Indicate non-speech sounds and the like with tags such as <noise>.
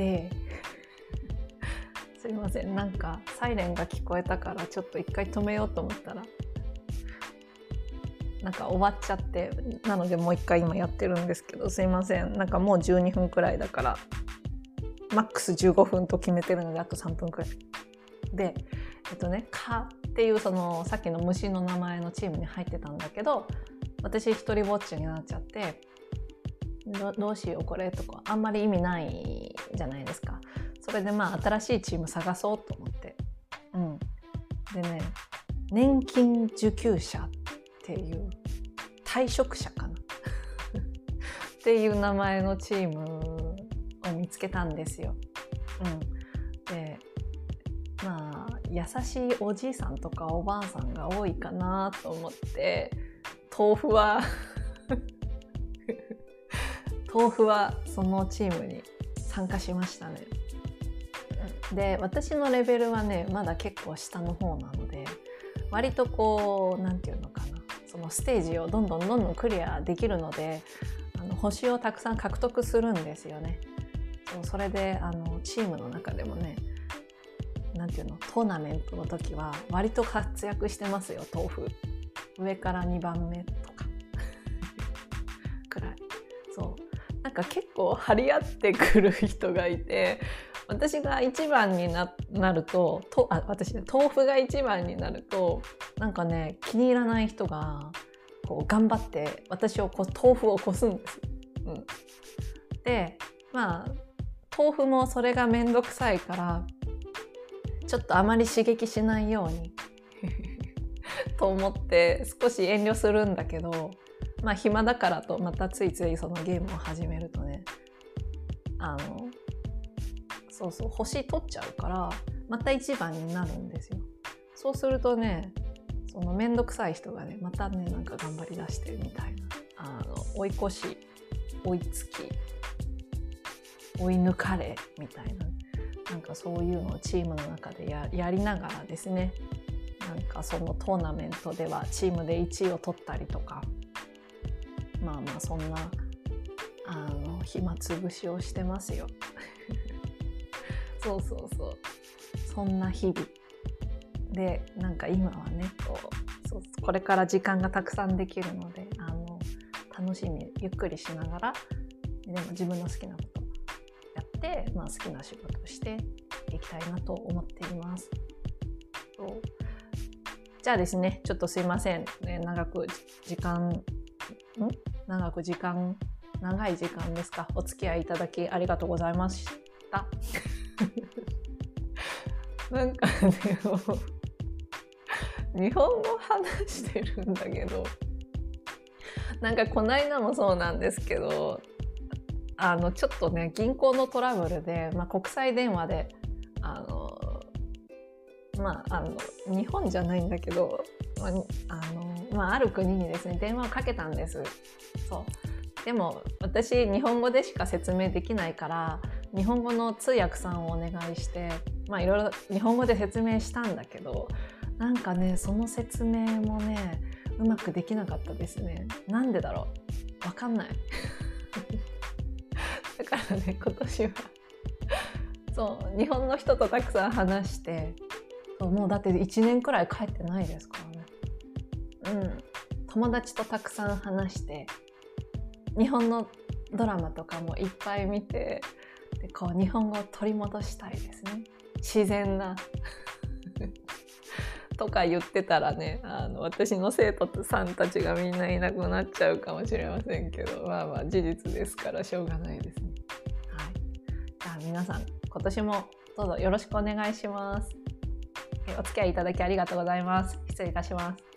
で <laughs> すいませんなんかサイレンが聞こえたからちょっと一回止めようと思ったらなんか終わっちゃってなのでもう一回今やってるんですけどすいませんなんかもう12分くらいだからマックス15分と決めてるのであと3分くらい。でえっとね「か」っていうそのさっきの虫の名前のチームに入ってたんだけど私一人ぼっちになっちゃってどうしようこれとかあんまり意味ないじゃないですか。それでまあ新しいチーム探そうと思って。うん。でね年金受給者っていう退職者かな。<laughs> っていう名前のチームを見つけたんですよ。うん、でまあ優しいおじいさんとかおばあさんが多いかなと思って豆腐は豆腐はそのチームに参加しましたね。で私のレベルはねまだ結構下の方なので割とこう何て言うのかなそのステージをどんどんどんどんクリアできるのであの星をたくさん獲得するんですよね。そうそれであのチームの中でもね何て言うのトーナメントの時は割と活躍してますよ豆腐。上から2番目とかなんか結構張り合ってくる人がいて私が一番になるとあ私ね豆腐が一番になるとなんかね気に入らない人がこう頑張って私をこ豆腐をこすんです。うん、でまあ豆腐もそれが面倒くさいからちょっとあまり刺激しないように <laughs> と思って少し遠慮するんだけどまあ暇だからとまたついついそのゲームを始めるとね。あのそうそう星取っちゃうからまた一番になるんですよ。そうするとねその面倒くさい人がねまたねなんか頑張りだしてるみたいな。あの追い越し追いつき追い抜かれみたいな。なんかそういうのをチームの中でややりながらですね。なんかそのトーナメントではチームで1位を取ったりとか。まあまあそんなあの暇つぶしをしてますよ。そうそうそう。そんな日々。でなんか今はねこうそうこれから時間がたくさんできるのであの楽しみゆっくりしながらでも自分の好きなことやって、まあ、好きな仕事をしていきたいなと思っています。そう。じゃあですねちょっとすいません、ね、長く時間ん？長く時間長い時間ですか？お付き合いいただきありがとうございました。<laughs> なんかね日本語話してるんだけどなんかこの間もそうなんですけどあのちょっとね銀行のトラブルで、まあ、国際電話であのまああの日本じゃないんだけど、まああのまあ、ある国にですね電話をかけたんです。そう。でも私日本語でしか説明できないから日本語の通訳さんをお願いしてまあいろいろ日本語で説明したんだけどなんかねその説明もねうまくできなかったですね。なんでだろう？わかんない。<laughs> だからね今年はそう日本の人とたくさん話してそうもうだって1年くらい帰ってないですから友達とたくさん話して日本のドラマとかもいっぱい見てでこう日本語を取り戻したいですね自然な <laughs> とか言ってたらねあの私の生徒さんたちがみんないなくなっちゃうかもしれませんけどまあまあ事実ですからしょうがないですね。はい、じゃあ皆さん今年もどうぞよろしくお願いします。お付き合いいただきありがとうございます。失礼いたします。